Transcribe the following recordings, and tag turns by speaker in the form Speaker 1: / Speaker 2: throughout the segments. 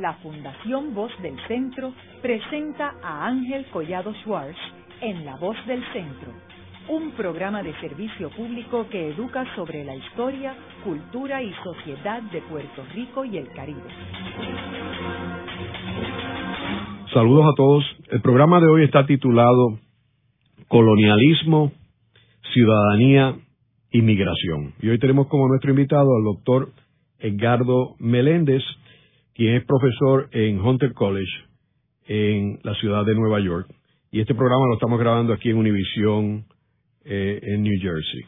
Speaker 1: la Fundación Voz del Centro presenta a Ángel Collado Schwartz en La Voz del Centro, un programa de servicio público que educa sobre la historia, cultura y sociedad de Puerto Rico y el Caribe.
Speaker 2: Saludos a todos. El programa de hoy está titulado Colonialismo, Ciudadanía y Migración. Y hoy tenemos como nuestro invitado al doctor Edgardo Meléndez, quien es profesor en Hunter College en la ciudad de Nueva York. Y este programa lo estamos grabando aquí en Univision eh, en New Jersey.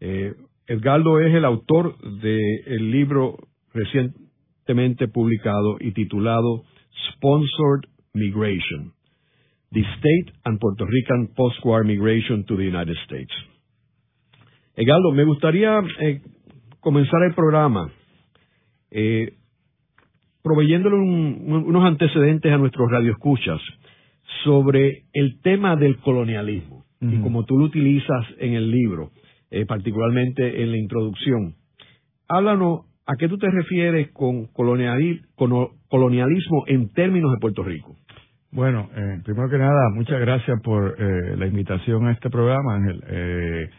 Speaker 2: Eh, Edgardo es el autor del libro recientemente publicado y titulado Sponsored Migration, The State and Puerto Rican Post-War Migration to the United States. Edgardo, me gustaría eh, comenzar el programa eh, proveyéndole unos antecedentes a nuestros radioescuchas sobre el tema del colonialismo. Y como tú lo utilizas en el libro, eh, particularmente en la introducción, háblanos a qué tú te refieres con colonialismo en términos de Puerto Rico.
Speaker 3: Bueno, eh, primero que nada, muchas gracias por eh, la invitación a este programa, Ángel. Eh,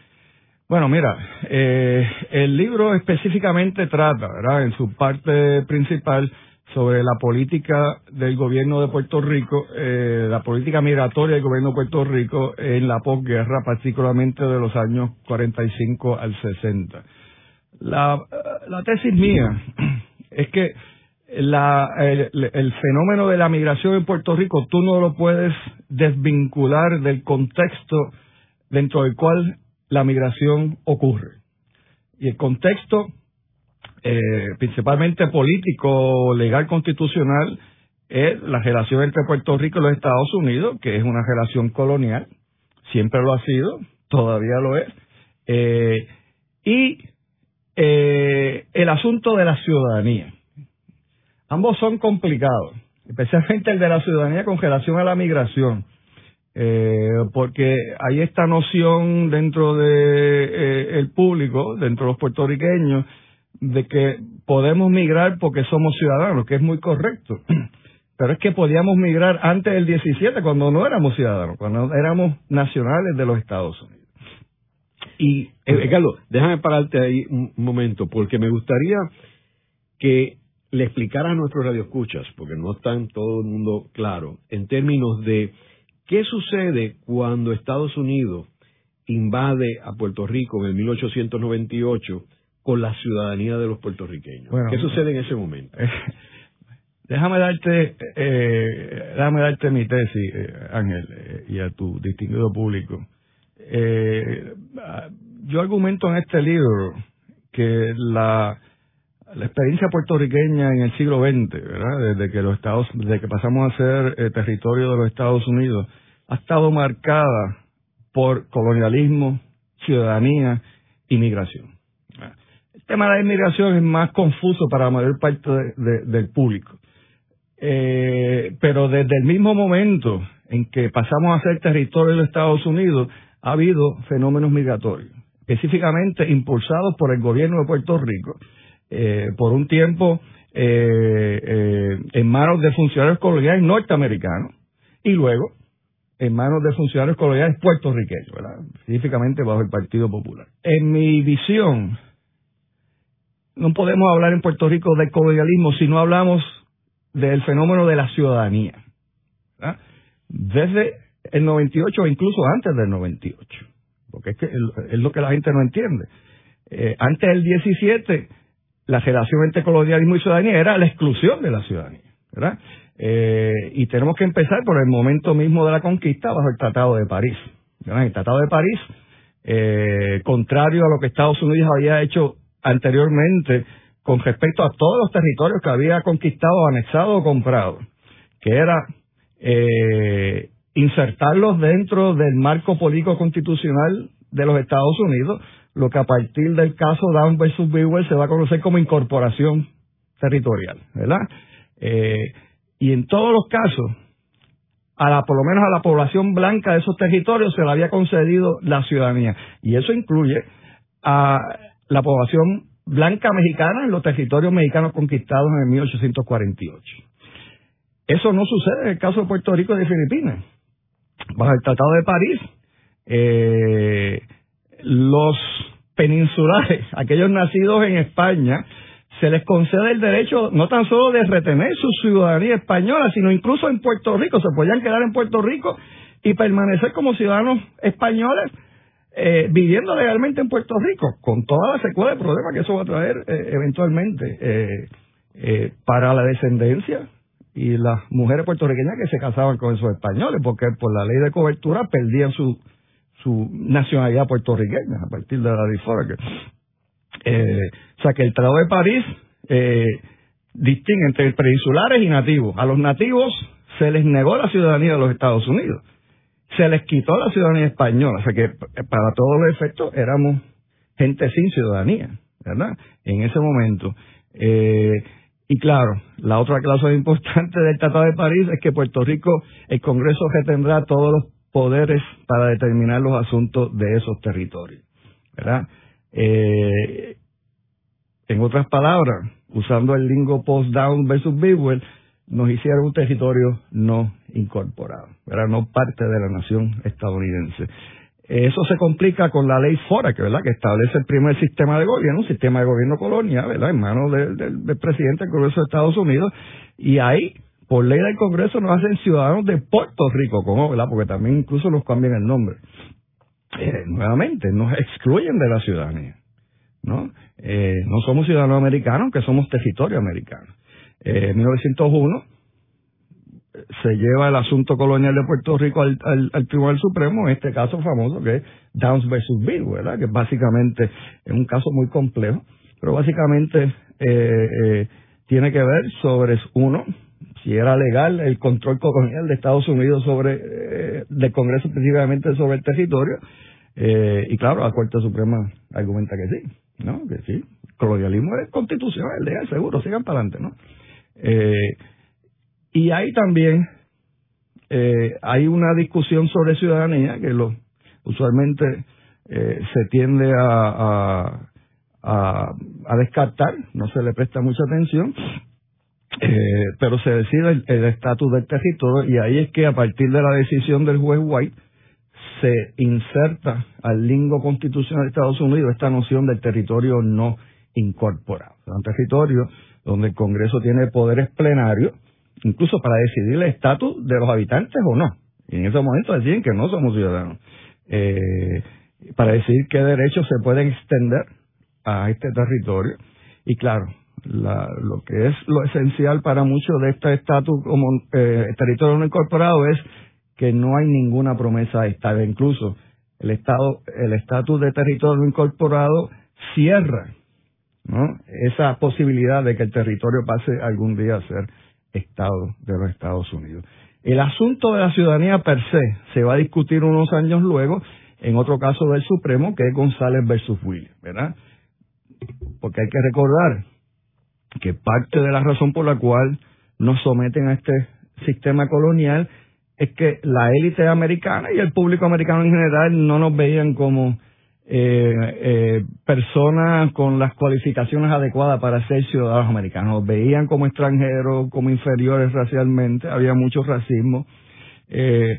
Speaker 3: bueno, mira, eh, el libro específicamente trata, ¿verdad? En su parte principal sobre la política del gobierno de Puerto Rico, eh, la política migratoria del gobierno de Puerto Rico en la posguerra, particularmente de los años 45 al 60. La, la tesis mía es que la, el, el, fenómeno de la migración en Puerto Rico tú no lo puedes desvincular del contexto dentro del cual la migración ocurre. Y el contexto, eh, principalmente político, legal, constitucional, es la relación entre Puerto Rico y los Estados Unidos, que es una relación colonial, siempre lo ha sido, todavía lo es, eh, y eh, el asunto de la ciudadanía. Ambos son complicados, especialmente el de la ciudadanía con relación a la migración eh, porque hay esta noción dentro de eh, el público, dentro de los puertorriqueños, de que podemos migrar porque somos ciudadanos, que es muy correcto. Pero es que podíamos migrar antes del 17, cuando no éramos ciudadanos, cuando éramos nacionales de los Estados Unidos.
Speaker 2: Y, eh, Carlos, déjame pararte ahí un momento, porque me gustaría que le explicara a nuestros radioescuchas, porque no está en todo el mundo claro, en términos de ¿Qué sucede cuando Estados Unidos invade a Puerto Rico en 1898 con la ciudadanía de los puertorriqueños? ¿Qué sucede en ese momento?
Speaker 3: déjame darte, eh, déjame darte mi tesis, eh, Ángel, eh, y a tu distinguido público. yo argumento en este libro que la la experiencia puertorriqueña en el siglo XX, ¿verdad? Desde que los Estados, desde que pasamos a ser eh, territorio de los Estados Unidos, ha estado marcada por colonialismo, ciudadanía, inmigración. El tema de la inmigración es más confuso para la mayor parte del público. Eh, pero desde el mismo momento en que pasamos a ser territorio de Estados Unidos, ha habido fenómenos migratorios, específicamente impulsados por el gobierno de Puerto Rico, eh, por un tiempo eh, en manos de funcionarios coloniales norteamericanos y luego en manos de funcionarios coloniales puertorriqueños, específicamente bajo el Partido Popular. En mi visión, no podemos hablar en Puerto Rico de colonialismo si no hablamos del fenómeno de la ciudadanía. Desde el 98 o incluso antes del 98, porque es, que es lo que la gente no entiende. antes del 17 la relación entre colonialismo y ciudadanía era la exclusión de la ciudadanía, ¿verdad? Eh, y tenemos que empezar por el momento mismo de la conquista bajo el Tratado de París. El Tratado de París, eh, contrario a lo que Estados Unidos había hecho anteriormente con respecto a todos los territorios que había conquistado, anexado o comprado, que era eh, insertarlos dentro del marco político constitucional de los Estados Unidos, lo que a partir del caso Down versus Bewell se va a conocer como incorporación territorial, ¿verdad? Eh, y en todos los casos, a la, por lo menos a la población blanca de esos territorios se le había concedido la ciudadanía. Y eso incluye a la población blanca mexicana en los territorios mexicanos conquistados en el 1848. Eso no sucede en el caso de Puerto Rico y de Filipinas. Bajo el Tratado de París, eh, los peninsulares, aquellos nacidos en España, se les concede el derecho no tan solo de retener su ciudadanía española, sino incluso en Puerto Rico, se podían quedar en Puerto Rico y permanecer como ciudadanos españoles eh, viviendo legalmente en Puerto Rico, con toda la secuela de problemas que eso va a traer eh, eventualmente eh, para la descendencia y las mujeres puertorriqueñas que se casaban con esos españoles, porque por la ley de cobertura perdían su, su nacionalidad puertorriqueña a partir de la eh, o sea que el Tratado de París distingue entre peninsulares y nativos. A los nativos se les negó la ciudadanía de los Estados Unidos. Se les quitó la ciudadanía española. O sea que para todos los efectos éramos gente sin ciudadanía, ¿verdad? En ese momento. Eh, y claro, la otra cláusula importante del Tratado de París es que Puerto Rico, el Congreso retendrá todos los poderes para determinar los asuntos de esos territorios, ¿verdad? Eh, en otras palabras, usando el lingo post-down versus Bidwell, nos hicieron un territorio no incorporado, era no parte de la nación estadounidense. Eso se complica con la ley FORA, que, ¿verdad? que establece el primer sistema de gobierno, un sistema de gobierno colonial, ¿verdad? en manos del, presidente del Congreso de Estados Unidos, y ahí, por ley del Congreso, nos hacen ciudadanos de Puerto Rico, como, ¿verdad? porque también incluso nos cambian el nombre. Eh, nuevamente, nos excluyen de la ciudadanía. ¿no? Eh, no somos ciudadanos americanos, que somos territorio americano. Eh, en 1901 se lleva el asunto colonial de Puerto Rico al, Tribunal Supremo, en este caso famoso que es Downs versus Bill, ¿verdad? Que básicamente es un caso muy complejo, pero básicamente eh, tiene que ver sobre, uno, si era legal el control colonial de Estados Unidos sobre, del Congreso específicamente sobre el territorio, y claro, la Corte Suprema argumenta que sí. ¿no? Que sí, colonialismo es constitucional, legal, seguro, sigan para adelante, ¿no? Eh, y ahí también eh, hay una discusión sobre ciudadanía que lo, usualmente eh, se tiende a, a, a, descartar, no se le presta mucha atención, eh, pero se decide el estatus del territorio y ahí es que a partir de la decisión del juez White se inserta al lingo constitucional de Estados Unidos esta noción del territorio no incorporado. un territorio donde el Congreso tiene poderes plenarios, incluso para decidir el estatus de los habitantes o no. Y en ese momento deciden que no somos ciudadanos. Eh, para decidir qué derechos se pueden extender a este territorio. Y claro, lo que es lo esencial para muchos de este estatus como eh, territorio no incorporado es que no hay ninguna promesa Estado. Incluso el Estado, el estatus de territorio incorporado cierra ¿no? esa posibilidad de que el territorio pase algún día a ser Estado de los Estados Unidos. El asunto de la ciudadanía per se se va a discutir unos años luego en otro caso del Supremo que es González versus Williams, ¿verdad? Porque hay que recordar que parte de la razón por la cual nos someten a este sistema colonial es que la élite americana y el público americano en general no nos veían como eh, eh, personas con las cualificaciones adecuadas para ser ciudadanos americanos. Nos veían como extranjeros, como inferiores racialmente, había mucho racismo. Eh,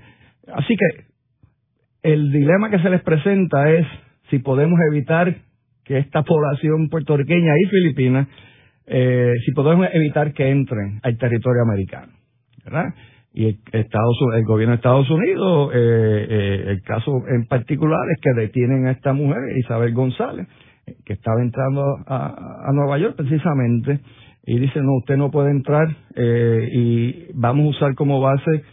Speaker 3: así que el dilema que se les presenta es si podemos evitar que esta población puertorriqueña y filipina, eh, si podemos evitar que entren al territorio americano. ¿verdad? Y Estados, el gobierno de Estados Unidos, eh, eh, el caso en particular es que detienen a esta mujer, Isabel González, que estaba entrando a, Nueva York precisamente, y dicen, no, usted no puede entrar eh, y vamos a usar como base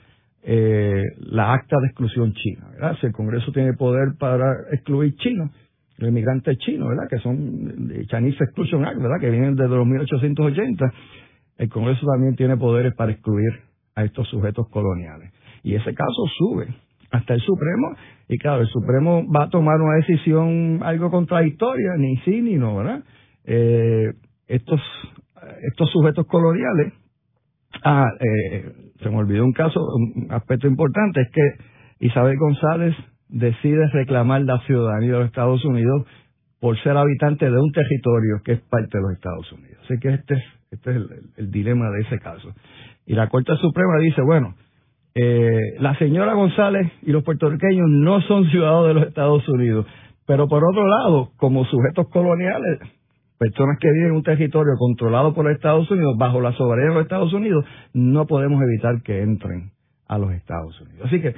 Speaker 3: la acta de exclusión china, ¿verdad? Si el Congreso tiene poder para excluir chinos, los inmigrantes chinos, ¿verdad? Que son Chinese Exclusion Act, ¿verdad? Que vienen desde los 1880, el Congreso también tiene poderes para excluir a estos sujetos coloniales. Y ese caso sube hasta el Supremo y claro, el Supremo va a tomar una decisión algo contradictoria, ni sí ni no, ¿verdad? Eh, estos, estos sujetos coloniales, ah, eh, se me olvidó un caso, un aspecto importante, es que Isabel González decide reclamar la ciudadanía de los Estados Unidos por ser habitante de un territorio que es parte de los Estados Unidos. Así que este, este es el, dilema de ese caso. Y la Corte Suprema dice, bueno, eh, la señora González y los puertorriqueños no son ciudadanos de los Estados Unidos, pero por otro lado, como sujetos coloniales, personas que viven en un territorio controlado por los Estados Unidos, bajo la soberanía de los Estados Unidos, no podemos evitar que entren a los Estados Unidos. Así que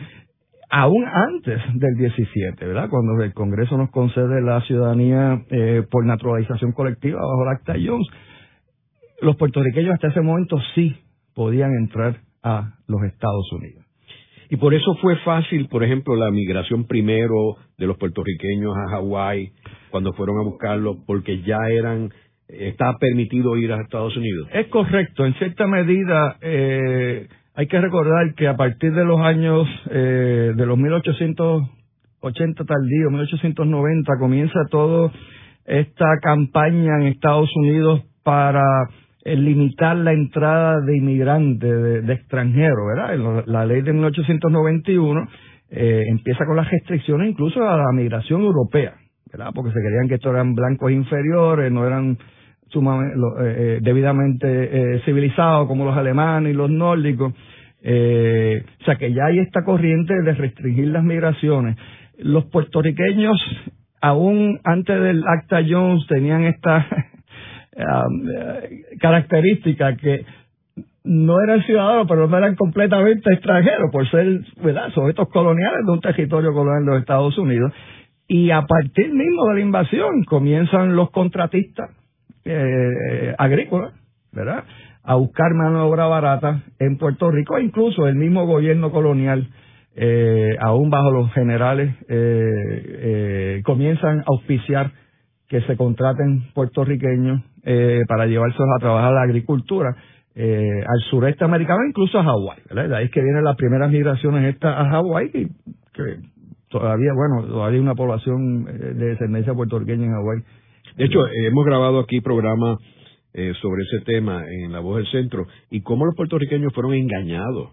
Speaker 3: aún antes del 17, ¿verdad? Cuando el Congreso nos concede la ciudadanía eh, por naturalización colectiva bajo el Acta Jones, los puertorriqueños hasta ese momento sí podían entrar a los Estados Unidos.
Speaker 2: Y por eso fue fácil, por ejemplo, la migración primero de los puertorriqueños a Hawái cuando fueron a buscarlo, porque ya eran está permitido ir a Estados Unidos.
Speaker 3: Es correcto, en cierta medida eh, hay que recordar que a partir de los años eh, de los 1880 tardío, 1890 comienza toda esta campaña en Estados Unidos para limitar la entrada de inmigrantes, de, extranjeros, ¿verdad? La, ley de 1891 eh, empieza con las restricciones incluso a la migración europea, ¿verdad? Porque se creían que estos eran blancos inferiores, no eran sumamente, eh, eh, debidamente eh, civilizados como los alemanes y los nórdicos. o sea que ya hay esta corriente de restringir las migraciones. Los puertorriqueños, aún antes del Acta Jones, tenían esta um, característica que no eran ciudadanos, pero no eran completamente extranjeros por ser, ¿verdad?, sujetos coloniales de un territorio colonial de los Estados Unidos. Y a partir mismo de la invasión comienzan los contratistas eh, agrícola, ¿verdad? A buscar mano de obra barata en Puerto Rico, e incluso el mismo gobierno colonial, eh, aún bajo los generales, eh, eh, comienzan a auspiciar que se contraten puertorriqueños eh, para llevárselos a trabajar a la agricultura. Eh, al sureste americano, incluso a Hawái. De ahí es que vienen las primeras migraciones estas a Hawái, que, que todavía, bueno, todavía hay una población de descendencia puertorriqueña en Hawái
Speaker 2: de hecho, hemos grabado aquí programas eh, sobre ese tema en La Voz del Centro y cómo los puertorriqueños fueron engañados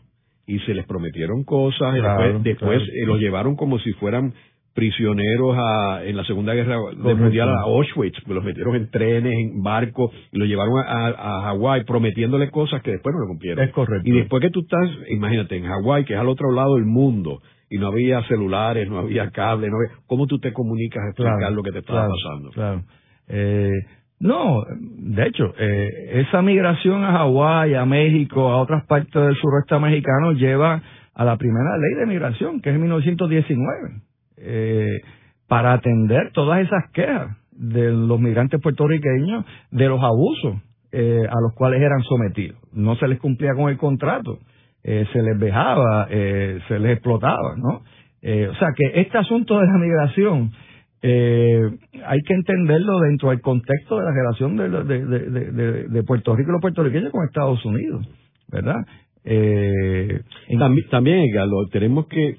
Speaker 2: y se les prometieron cosas y después, eh, los llevaron como si fueran prisioneros a, en la Segunda Guerra Mundial a Auschwitz, los metieron en trenes, en barcos, y los llevaron a, a Hawái prometiéndole cosas que después no lo cumplieron.
Speaker 3: Es correcto.
Speaker 2: Y después que tú estás, imagínate, en Hawái, que es al otro lado del mundo, y no había celulares, no había cable, no había, ¿cómo tú te comunicas a explicar lo que te estaba pasando?
Speaker 3: Claro. Eh, no, de hecho, eh, esa migración a Hawái, a México, a otras partes del sureste mexicano lleva a la primera ley de migración, que es en 1919, eh, para atender todas esas quejas de los migrantes puertorriqueños de los abusos eh, a los cuales eran sometidos. No se les cumplía con el contrato, eh, se les vejaba, eh, se les explotaba, ¿no? O sea que este asunto de la migración eh, hay que entenderlo dentro del contexto de la relación de, de, Puerto Rico y los puertorriqueños con Estados Unidos, ¿verdad?
Speaker 2: Eh, también, también, tenemos que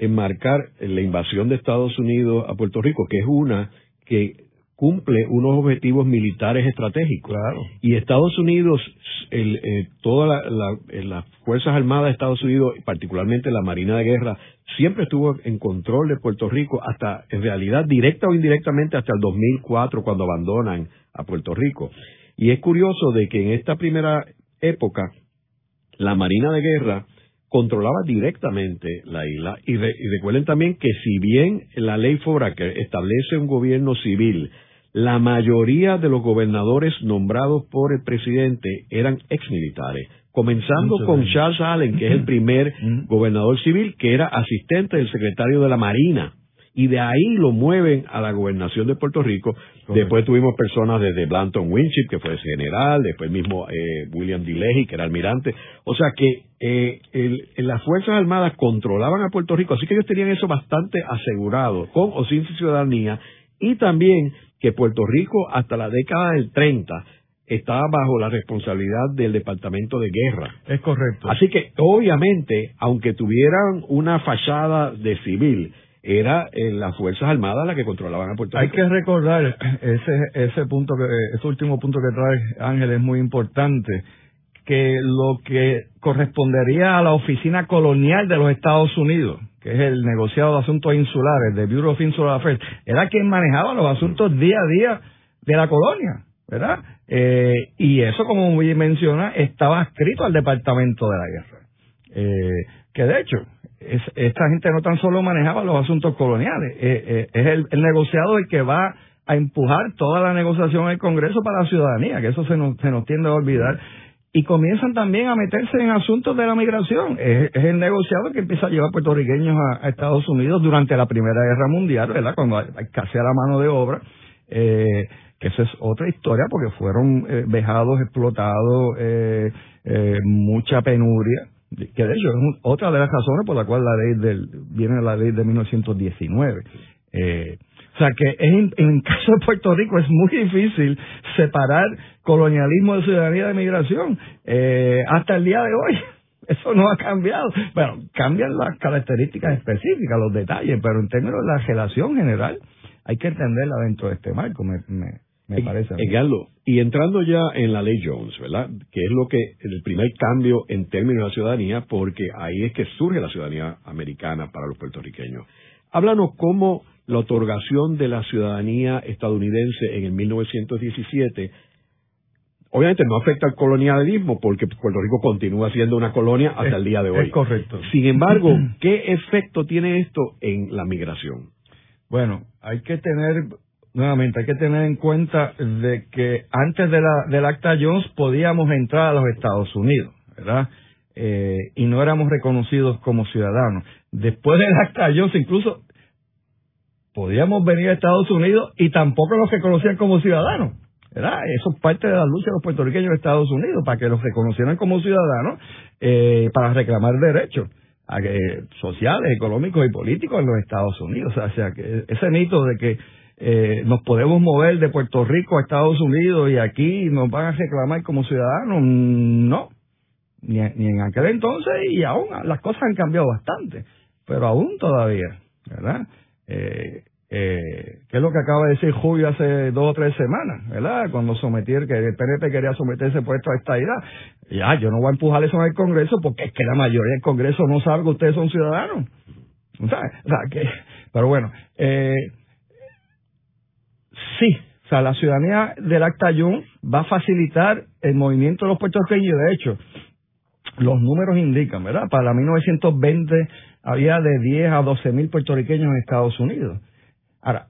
Speaker 2: enmarcar la invasión de Estados Unidos a Puerto Rico, que es una que cumple unos objetivos militares estratégicos. Y Estados Unidos, el, eh, todas eh, las Fuerzas Armadas de Estados Unidos, particularmente la Marina de Guerra, siempre estuvo en control de Puerto Rico hasta, en realidad, directa o indirectamente hasta el 2004, cuando abandonan a Puerto Rico. Y es curioso de que en esta primera época, la Marina de Guerra controlaba directamente la isla. Y, y recuerden también que si bien la ley que establece un gobierno civil, la mayoría de los gobernadores nombrados por el presidente eran exmilitares, comenzando con Charles Allen, que es el primer gobernador civil, que era asistente del secretario de la Marina. Y de ahí lo mueven a la gobernación de Puerto Rico. Después tuvimos personas desde Blanton Winship, que fue general, después mismo eh, William D. Leahy, que era almirante. O sea que eh, las Fuerzas Armadas controlaban a Puerto Rico, así que ellos tenían eso bastante asegurado, con o sin ciudadanía, y también que Puerto Rico hasta la década del 30 estaba bajo la responsabilidad del Departamento de Guerra.
Speaker 3: Es correcto.
Speaker 2: Así que obviamente, aunque tuvieran una fachada de civil, era eh, las Fuerzas Armadas las que controlaban a Puerto
Speaker 3: Rico. Hay que recordar ese, ese punto, que, ese último punto que trae Ángel es muy importante, que lo que correspondería a la Oficina Colonial de los Estados Unidos, que es el negociado de asuntos insulares, de Bureau of Insular Affairs, era quien manejaba los asuntos día a día de la colonia. ¿verdad? Eh, y eso, como muy menciona, estaba escrito al Departamento de la Guerra. Eh, que de hecho, esta gente no tan solo manejaba los asuntos coloniales, es el, el negociado el que va a empujar toda la negociación en el Congreso para la ciudadanía, que eso se nos, se nos tiende a olvidar. Y comienzan también a meterse en asuntos de la migración. Es, el negociado que empieza a llevar puertorriqueños a, Estados Unidos durante la Primera Guerra Mundial, ¿verdad? Cuando hay, casi a la mano de obra. Eh, que eso es otra historia porque fueron eh, vejados, explotados, eh, eh, mucha penuria, que de hecho es otra de las razones por la cual la ley del, viene la ley de 1919. O sea que en, el caso de Puerto Rico es muy difícil separar colonialismo de ciudadanía de migración. Eh, hasta el día de hoy eso no ha cambiado. Bueno, cambian las características específicas, los detalles, pero en términos de la relación general hay que entenderla dentro de este marco, me, me, parece.
Speaker 2: y entrando ya en la ley Jones, ¿verdad? Que es lo que el primer cambio en términos de la ciudadanía, porque ahí es que surge la ciudadanía americana para los puertorriqueños. Háblanos cómo la otorgación de la ciudadanía estadounidense en el 1917 obviamente no afecta al colonialismo porque Puerto Rico continúa siendo una colonia hasta el día de hoy.
Speaker 3: Es correcto.
Speaker 2: Sin embargo, ¿qué efecto tiene esto en la migración?
Speaker 3: Bueno, hay que tener, nuevamente, hay que tener en cuenta de que antes de la, del Acta Jones podíamos entrar a los Estados Unidos, ¿verdad? Eh, y no éramos reconocidos como ciudadanos. Después del Acta Jones, incluso podíamos venir a Estados Unidos y tampoco los reconocían como ciudadanos. ¿verdad? Eso es parte de la lucha de los puertorriqueños de Estados Unidos, para que los reconocieran como ciudadanos, eh, para reclamar derechos sociales, económicos y políticos en los Estados Unidos. O sea, que ese mito de que eh, nos podemos mover de Puerto Rico a Estados Unidos y aquí nos van a reclamar como ciudadanos, no. Ni, ni en aquel entonces y aún las cosas han cambiado bastante, pero aún todavía, ¿verdad? Eh, eh, que es lo que acaba de decir Julio hace dos o tres semanas, ¿verdad? Cuando someter, que el PNP quería someterse puesto a esta idea. Ya, yo no voy a empujar eso en el Congreso porque es que la mayoría del Congreso no sabe que ustedes son ciudadanos. ¿Sabes? O sea, que, pero bueno, eh, sí, o sea, la ciudadanía del Acta Jun va a facilitar el movimiento de los puertorriqueños. De hecho, los números indican, ¿verdad? Para la 1920 había de 10 a 12 mil puertorriqueños en Estados Unidos. Ahora,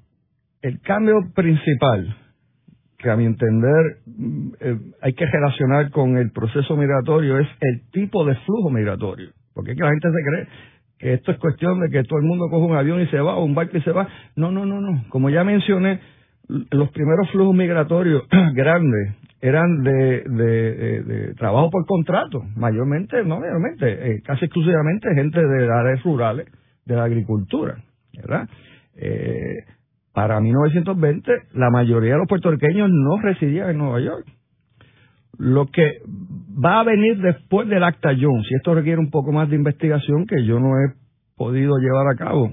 Speaker 3: el cambio principal que a mi entender mm, eh, hay que relacionar con el proceso migratorio es el tipo de flujo migratorio. Porque es que la gente se cree que esto es cuestión de que todo el mundo coge un avión y se va, o un barco y se va. No, no, no, no. Como ya mencioné, los primeros flujos migratorios grandes eran de, de, trabajo por contrato, mayormente, no mayormente, eh, casi exclusivamente gente de áreas rurales, de la agricultura, ¿verdad? Eh, para 1920, la mayoría de los puertorriqueños no residían en Nueva York. Lo que va a venir después del Acta Jones, y esto requiere un poco más de investigación que yo no he podido llevar a cabo,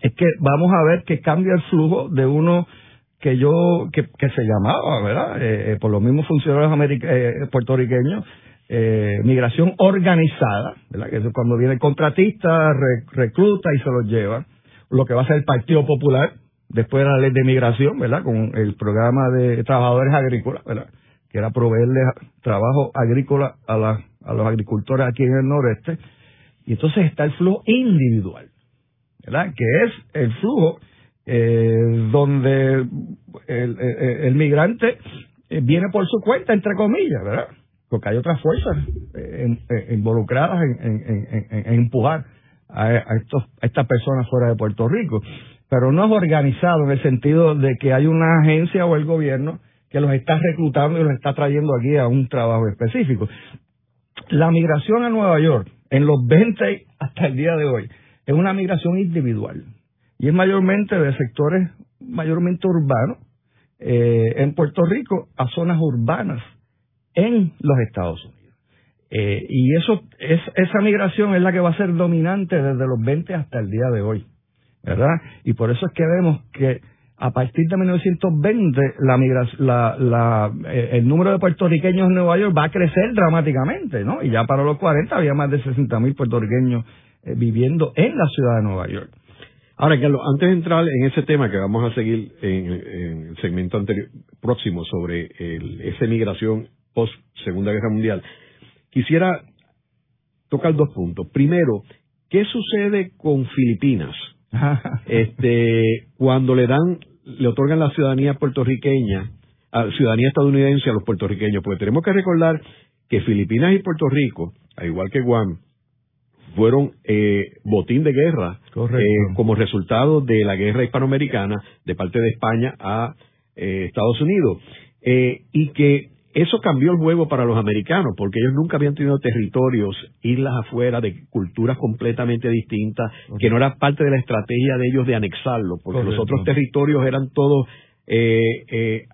Speaker 3: es que vamos a ver que cambia el flujo de uno que yo que, se llamaba, ¿verdad? Eh, eh, por los mismos funcionarios eh, puertorriqueños, migración organizada, ¿verdad? Que es cuando viene el contratista, recluta y se los lleva. Lo que va a ser el Partido Popular, después de la ley de migración, ¿verdad? Con el programa de trabajadores agrícolas, ¿verdad? Que era proveerle trabajo agrícola a, a los agricultores aquí en el noreste. Y entonces está el flujo individual, ¿verdad? Que es el flujo eh, donde el, el, migrante eh, viene por su cuenta, entre comillas, ¿verdad? Porque hay otras fuerzas eh, involucradas en, empujar a, estos, a estas personas fuera de Puerto Rico. Pero no es organizado en el sentido de que hay una agencia o el gobierno que los está reclutando y los está trayendo aquí a un trabajo específico. La migración a Nueva York en los 20 hasta el día de hoy es una migración individual y es mayormente de sectores mayormente urbanos eh, en Puerto Rico a zonas urbanas en los Estados Unidos. Eh, y eso es, esa migración es la que va a ser dominante desde los 20 hasta el día de hoy, ¿verdad? Y por eso es que vemos que a partir de 1920 la, la, la eh, el número de puertorriqueños en Nueva York va a crecer dramáticamente, ¿no? Y ya para los 40 había más de 60 mil puertorriqueños viviendo en la ciudad de Nueva York.
Speaker 2: Ahora, Carlos, antes de entrar en ese tema que vamos a seguir en, el segmento anterior, próximo sobre esa migración post Segunda Guerra Mundial, quisiera tocar dos puntos. Primero, ¿qué sucede con Filipinas? este, cuando le dan, le otorgan la ciudadanía puertorriqueña, a, ciudadanía estadounidense a los puertorriqueños, porque tenemos que recordar que Filipinas y Puerto Rico, al igual que Guam, fueron eh, botín de guerra eh, como resultado de la guerra hispanoamericana de parte de España a eh, Estados Unidos. Eh, y que eso cambió el juego para los americanos, porque ellos nunca habían tenido territorios, islas afuera, de culturas completamente distintas, que no era parte de la estrategia de ellos de anexarlo, porque los otros territorios eran todos eh, eh,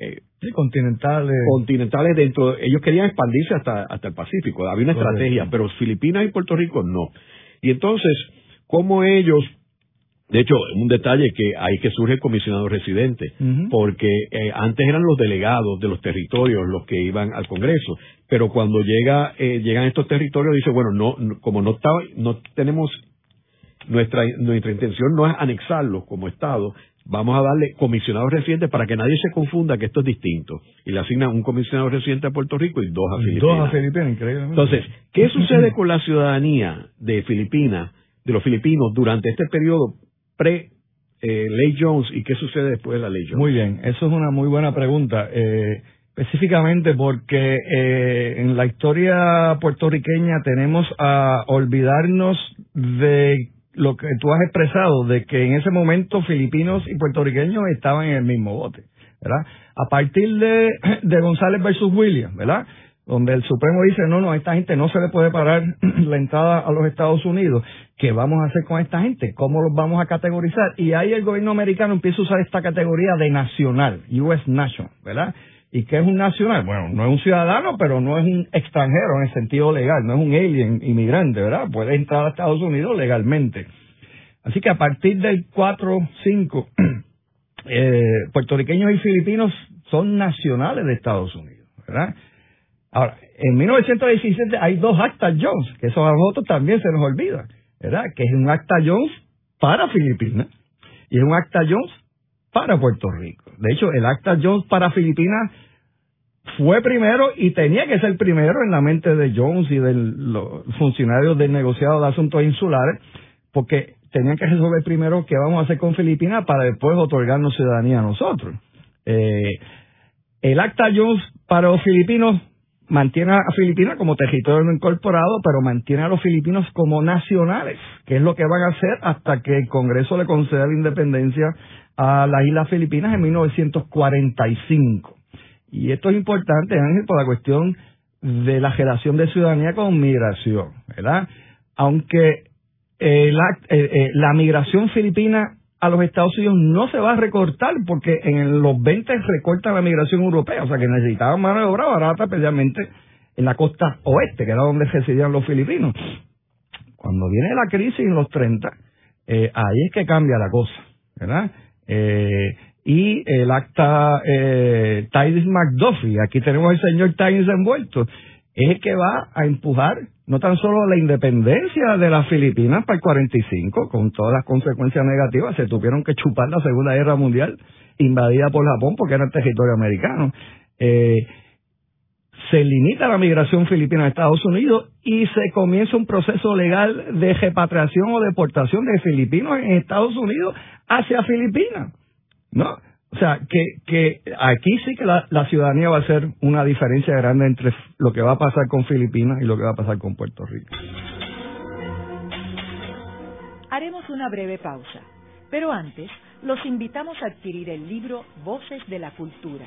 Speaker 3: eh, continentales.
Speaker 2: Continentales dentro, ellos querían expandirse hasta, hasta el Pacífico, había una estrategia, pero Filipinas y Puerto Rico no. Y entonces, ¿cómo ellos de hecho, un detalle que ahí que surge el comisionado residente, porque eh, antes eran los delegados de los territorios los que iban al Congreso, pero cuando llega eh, llegan estos territorios dice, bueno, no, como no está, no tenemos nuestra nuestra intención no es anexarlos como Estado, vamos a darle comisionados residentes para que nadie se confunda que esto es distinto. Y le asignan un comisionado residente a Puerto Rico y dos a Filipinas.
Speaker 3: Dos a Filipinas, increíble.
Speaker 2: Entonces, ¿qué sucede con la ciudadanía de Filipinas, de los filipinos durante este periodo pre eh, Ley Jones y qué sucede después de la Ley Jones?
Speaker 3: Muy bien, eso es una muy buena pregunta. Eh, específicamente porque eh, en la historia puertorriqueña tenemos a olvidarnos de lo que tú has expresado, de que en ese momento filipinos y puertorriqueños estaban en el mismo bote, ¿verdad? A partir de, de González versus Williams, ¿verdad? donde el Supremo dice, no, no, a esta gente no se le puede parar la entrada a los Estados Unidos. ¿Qué vamos a hacer con esta gente? ¿Cómo los vamos a categorizar? Y ahí el gobierno americano empieza a usar esta categoría de nacional, US National, ¿verdad? ¿Y qué es un nacional? Bueno, no es un ciudadano, pero no es un extranjero en el sentido legal, no es un alien inmigrante, ¿verdad? Puede entrar a Estados Unidos legalmente. Así que a partir del 4-5, eh, puertorriqueños y filipinos son nacionales de Estados Unidos, ¿verdad? Ahora, en 1917 hay dos actas Jones, que eso a nosotros también se nos olvida, ¿verdad? Que es un acta Jones para Filipinas y es un acta Jones para Puerto Rico. De hecho, el acta Jones para Filipinas fue primero y tenía que ser primero en la mente de Jones y de los funcionarios del negociado de asuntos insulares, porque tenían que resolver primero qué vamos a hacer con Filipinas para después otorgarnos ciudadanía a nosotros. Eh, el acta Jones para los filipinos mantiene a Filipinas como territorio no incorporado, pero mantiene a los filipinos como nacionales, que es lo que van a hacer hasta que el Congreso le conceda la independencia a las Islas Filipinas en 1945. Y esto es importante, Ángel, por la cuestión de la generación de ciudadanía con migración, ¿verdad? Aunque eh, eh, la migración filipina a los Estados Unidos no se va a recortar porque en los 20 recortan la migración europea, o sea que necesitaban mano de obra barata especialmente en la costa oeste, que era donde residían los filipinos. Cuando viene la crisis en los 30, eh, ahí es que cambia la cosa, ¿verdad? Eh, y el acta eh, Tides McDuffie, aquí tenemos al señor Tides envuelto, es el que va a empujar no tan solo la independencia de las Filipinas para el 45, con todas las consecuencias negativas, se tuvieron que chupar la Segunda Guerra Mundial invadida por Japón porque era el territorio americano. Eh, se limita la migración filipina a Estados Unidos y se comienza un proceso legal de repatriación o deportación de filipinos en Estados Unidos hacia Filipinas. ¿No? O sea, que, que aquí sí que la, ciudadanía va a ser una diferencia grande entre lo que va a pasar con Filipinas y lo que va a pasar con Puerto Rico.
Speaker 1: Haremos una breve pausa, pero antes los invitamos a adquirir el libro Voces de la Cultura,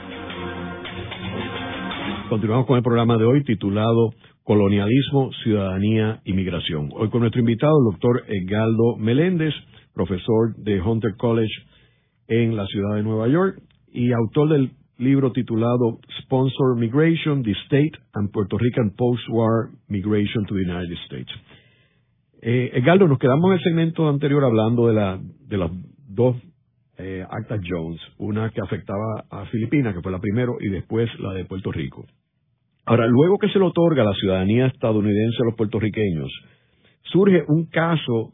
Speaker 2: Continuamos con el programa de hoy titulado Colonialismo, Ciudadanía y Migración. Hoy con nuestro invitado, el doctor Edgaldo Meléndez, profesor de Hunter College en la ciudad de Nueva York y autor del libro titulado Sponsor Migration, the State and Puerto Rican Post-War Migration to the United States. Eh, Edgardo, nos quedamos en el segmento anterior hablando de, la, de las dos eh, actas Jones, una que afectaba a Filipinas, que fue la primera, y después la de Puerto Rico. Ahora, luego que se le otorga la ciudadanía estadounidense a los puertorriqueños, surge un caso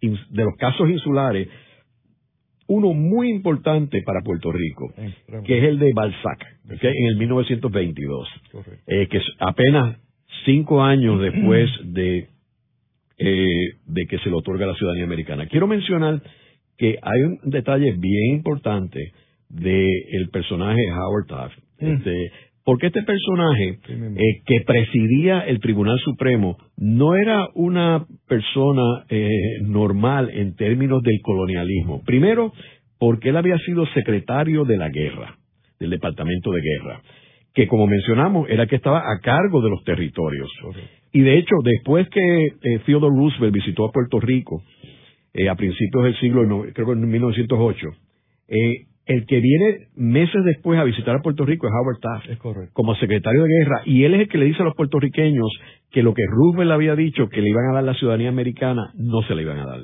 Speaker 2: de los casos insulares, uno muy importante para Puerto Rico, que es el de Balzac, en el 1922, eh, que es apenas cinco años después de, eh, de que se le otorga la ciudadanía americana. Quiero mencionar que hay un detalle bien importante del personaje Howard Taft. Mm. Este, porque este personaje eh, que presidía el Tribunal Supremo no era una persona eh, normal en términos del colonialismo. Primero, porque él había sido secretario de la guerra, del Departamento de Guerra, que como mencionamos era que estaba a cargo de los territorios. Y de hecho, después que eh, Theodore Roosevelt visitó a Puerto Rico, a principios del siglo, creo que en 1908, eh, el que viene meses después a visitar a Puerto Rico es Howard Taft, como secretario de guerra, y él es el que le dice a los puertorriqueños que lo que Roosevelt había dicho que le iban a dar la ciudadanía americana, no se le iban a dar.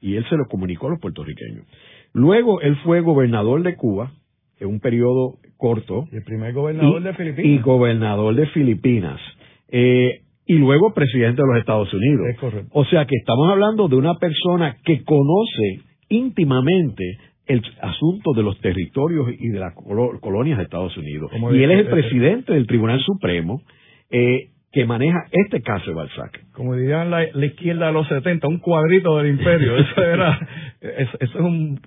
Speaker 2: Y él se lo comunicó a los puertorriqueños. Luego él fue gobernador de Cuba, en un periodo corto.
Speaker 3: Y el primer gobernador de Filipinas.
Speaker 2: Y gobernador de Filipinas. Eh, y luego presidente de los Estados Unidos. O sea que estamos hablando de una persona que conoce íntimamente el asunto de los territorios y de las colonias de Estados Unidos. y él es el presidente del Tribunal Supremo eh, que maneja este caso de Balzac.
Speaker 3: Como dirían la, izquierda de los 70, un cuadrito del imperio. Eso, era, eso, es un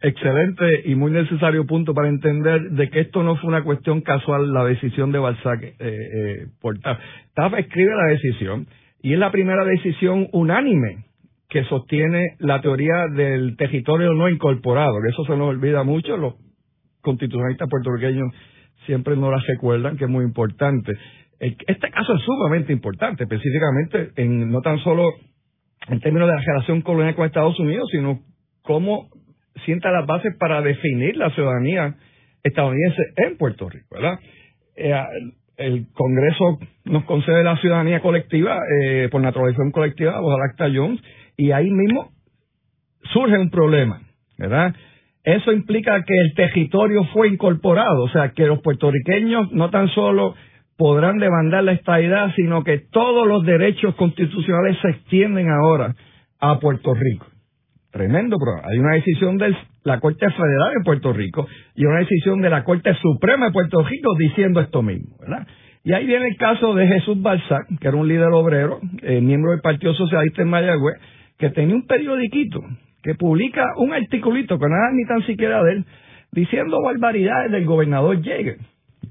Speaker 3: excelente y muy necesario punto para entender de que esto no fue una cuestión casual la decisión de Balzac eh, eh, por Taft escribe la decisión y es la primera decisión unánime que sostiene la teoría del territorio no incorporado, que eso se nos olvida mucho, los constitucionalistas puertorriqueños siempre nos la recuerdan, que es muy importante. Este caso es sumamente importante, específicamente en no tan solo en términos de la relación colonial con Estados Unidos, sino cómo sienta las bases para definir la ciudadanía estadounidense en Puerto Rico, ¿verdad? Eh, el Congreso nos concede la ciudadanía colectiva eh, por naturalización colectiva el Acta Jones y ahí mismo surge un problema, ¿verdad? Eso implica que el territorio fue incorporado, o sea, que los puertorriqueños no tan solo podrán demandar la estadidad, sino que todos los derechos constitucionales se extienden ahora a Puerto Rico. Tremendo pero Hay una decisión de la Corte Federal de Puerto Rico y una decisión de la Corte Suprema de Puerto Rico diciendo esto mismo, ¿verdad? Y ahí viene el caso de Jesús Balzac, que era un líder obrero, eh, miembro del Partido Socialista en Mayagüez, que tenía un periodiquito que publica un articulito que nada ni tan siquiera de él, diciendo barbaridades del gobernador Yeager.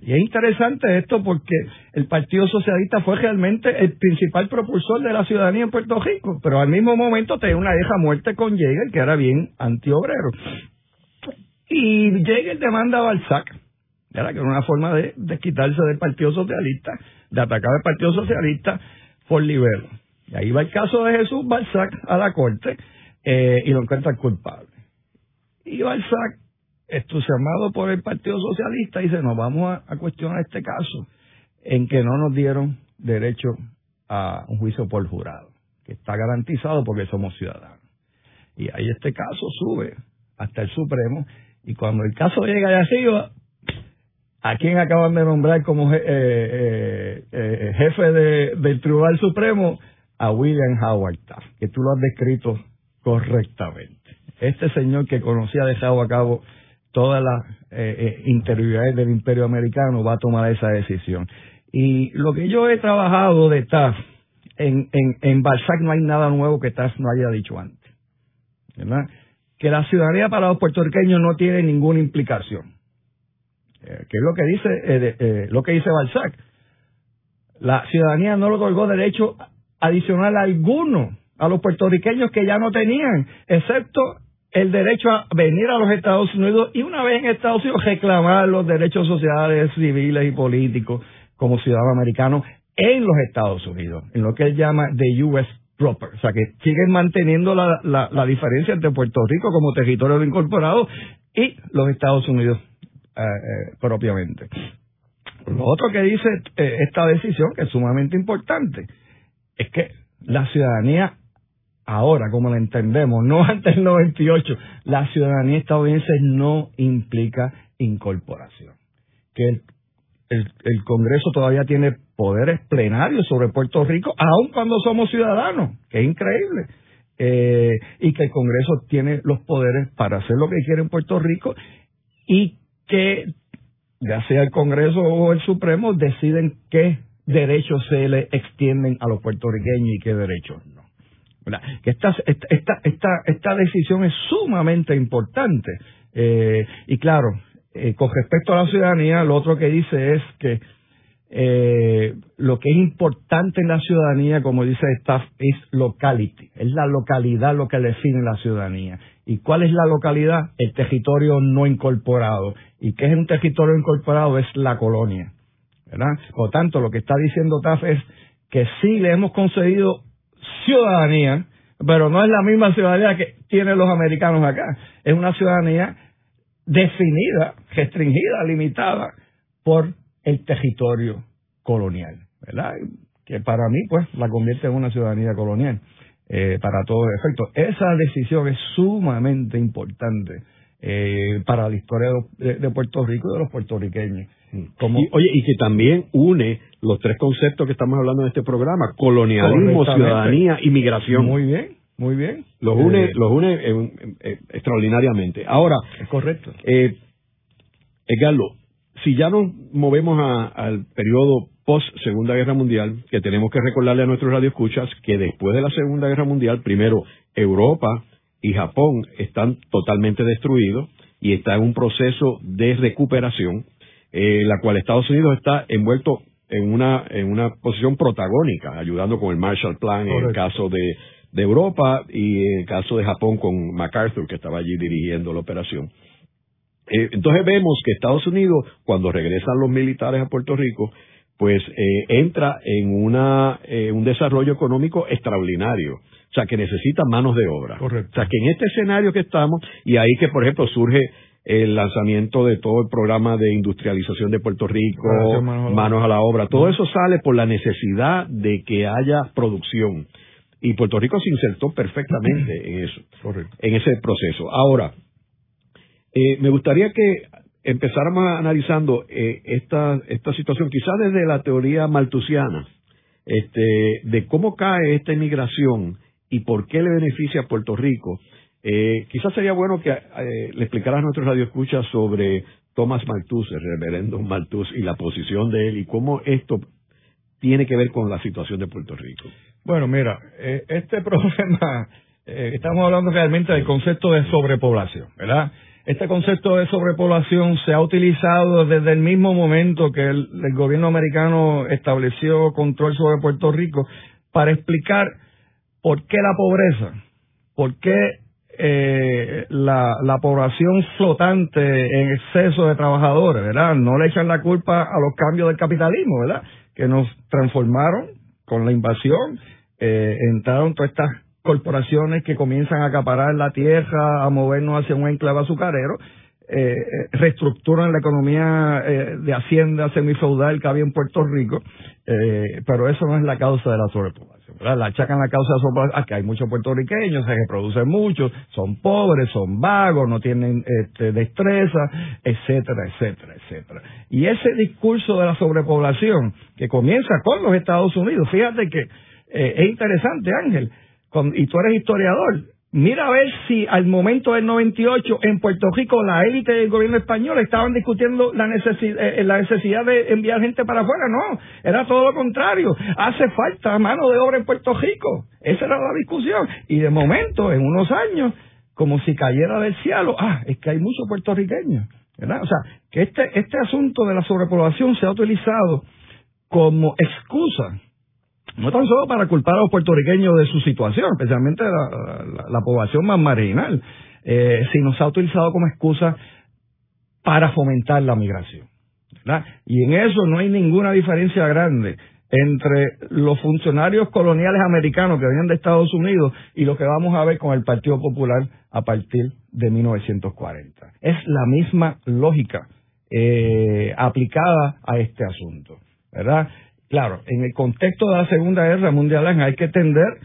Speaker 3: Y es interesante esto porque el Partido Socialista fue realmente el principal propulsor de la ciudadanía en Puerto Rico, pero al mismo momento tenía una vieja muerte con Yeager que era bien antiobrero. Y Yeager demanda a Balzac, que era una forma de, de quitarse del Partido Socialista, de atacar al Partido Socialista por libero. Ahí va el caso de Jesús Balzac a la corte eh, y lo encuentran culpable. Y Balzac, entusiasmado por el Partido Socialista, dice, nos vamos a, cuestionar este caso en que no nos dieron derecho a un juicio por jurado, que está garantizado porque somos ciudadanos. Y ahí este caso sube hasta el Supremo y cuando el caso llega de arriba, ¿a quién acaban de nombrar como eh, eh, jefe del Tribunal Supremo? A William Howard Taft, que tú lo has descrito correctamente. Este señor que conocía dejado a cabo todas las eh, eh, del imperio americano va a tomar esa decisión. Y lo que yo he trabajado de Taft, en, en, en Balzac no hay nada nuevo que Taft no haya dicho antes. ¿verdad? Que la ciudadanía para los puertorriqueños no tiene ninguna implicación. Eh, que es lo que dice, eh, eh, lo que dice Balzac. La ciudadanía no le otorgó derecho adicional alguno a los puertorriqueños que ya no tenían, excepto el derecho a venir a los Estados Unidos y una vez en Estados Unidos reclamar los derechos sociales, civiles y políticos como ciudadano americano en los Estados Unidos, en lo que él llama the U.S. proper. O sea, que siguen manteniendo la, la, diferencia entre Puerto Rico como territorio incorporado y los Estados Unidos eh, eh, propiamente. Lo otro que dice eh, esta decisión, que es sumamente importante, es que la ciudadanía ahora, como la entendemos, no antes del 98, la ciudadanía estadounidense no implica incorporación. Que el, el, Congreso todavía tiene poderes plenarios sobre Puerto Rico, aun cuando somos ciudadanos, que es increíble. Eh, y que el Congreso tiene los poderes para hacer lo que quiere en Puerto Rico y que ya sea el Congreso o el Supremo deciden qué derechos se le extienden a los puertorriqueños y qué derechos no. Esta, esta, esta, esta decisión es sumamente importante. Eh, y claro, eh, con respecto a la ciudadanía, lo otro que dice es que eh, lo que es importante en la ciudadanía, como dice staff, es locality. Es la localidad lo que define la ciudadanía. ¿Y cuál es la localidad? El territorio no incorporado. ¿Y qué es un territorio incorporado? Es la colonia. ¿Verdad? Por tanto, lo que está diciendo TAF es que sí le hemos concedido ciudadanía, pero no es la misma ciudadanía que tienen los americanos acá. Es una ciudadanía definida, restringida, limitada por el territorio colonial, ¿verdad? Que para mí, pues, la convierte en una ciudadanía colonial, eh, para todo efecto. Esa decisión es sumamente importante eh, para la historia de, Puerto Rico y de los puertorriqueños.
Speaker 2: Como, oye, y que también une los tres conceptos que estamos hablando en este programa, colonialismo, ciudadanía y migración.
Speaker 3: Muy bien, muy bien.
Speaker 2: Los une, eh, los une extraordinariamente. Ahora,
Speaker 3: es correcto.
Speaker 2: Eh, Edgardo, si ya nos movemos al periodo post Segunda Guerra Mundial, que tenemos que recordarle a nuestros radioescuchas que después de la Segunda Guerra Mundial, primero Europa y Japón están totalmente destruidos y está en un proceso de recuperación, eh, la cual Estados Unidos está envuelto en una en una posición protagónica, ayudando con el Marshall Plan en el caso de, de Europa y en el caso de Japón con MacArthur, que estaba allí dirigiendo la operación. Eh, entonces vemos que Estados Unidos, cuando regresan los militares a Puerto Rico, pues eh, entra en una, eh, un desarrollo económico extraordinario. O sea, que necesita manos de obra.
Speaker 3: Correcto.
Speaker 2: O sea, que en este escenario que estamos, y ahí que, por ejemplo, surge el lanzamiento de todo el programa de industrialización de Puerto Rico, manos, a la obra, todo eso sale por la necesidad de que haya producción. Y Puerto Rico se insertó perfectamente en eso,
Speaker 3: Correcto.
Speaker 2: en ese proceso. Ahora, eh, me gustaría que empezáramos analizando eh, esta, esta situación, quizás desde la teoría maltusiana, este, de cómo cae esta inmigración y por qué le beneficia a Puerto Rico. Eh, quizás sería bueno que le explicaras a nuestros radioescuchas sobre Thomas Malthus, el reverendo Malthus, y la posición de él y cómo esto tiene que ver con la situación de Puerto Rico.
Speaker 3: Bueno, mira, este problema, estamos hablando realmente del concepto de sobrepoblación, ¿verdad? Este concepto de sobrepoblación se ha utilizado desde el mismo momento que el, gobierno americano estableció control sobre Puerto Rico para explicar por qué la pobreza, por qué eh, la, la, población flotante en exceso de trabajadores, ¿verdad? No le echan la culpa a los cambios del capitalismo, ¿verdad? Que nos transformaron con la invasión, eh, entraron todas estas corporaciones que comienzan a acaparar la tierra, a movernos hacia un enclave azucarero, eh, eh, reestructuran la economía eh, de hacienda semifeudal que había en Puerto Rico, pero eso no es la causa de la sobrepoblación. La achacan la causa de la sobrepoblación a que hay muchos puertorriqueños, se reproducen muchos, son pobres, son vagos, no tienen este, destreza, etcétera, etcétera, etcétera. Y ese discurso de la sobrepoblación que comienza con los Estados Unidos, fíjate que es interesante, Ángel, y tú eres historiador, mira a ver si al momento del 98 en Puerto Rico la élite del gobierno español estaban discutiendo la necesidad, eh, la necesidad de enviar gente para afuera. No, era todo lo contrario. Hace falta mano de obra en Puerto Rico. Esa era la discusión. Y de momento, en unos años, como si cayera del cielo, ah, es que hay muchos puertorriqueños. ¿verdad? O sea, que este, este asunto de la sobrepoblación se ha utilizado como excusa no tan solo para culpar a los puertorriqueños de su situación, especialmente la, población más marginal, eh, sino se ha utilizado como excusa para fomentar la migración. Y en eso no hay ninguna diferencia grande entre los funcionarios coloniales americanos que venían de Estados Unidos y lo que vamos a ver con el Partido Popular a partir de 1940. Es la misma lógica eh, aplicada a este asunto, ¿verdad? Claro, en el contexto de la Segunda Guerra Mundial hay que entender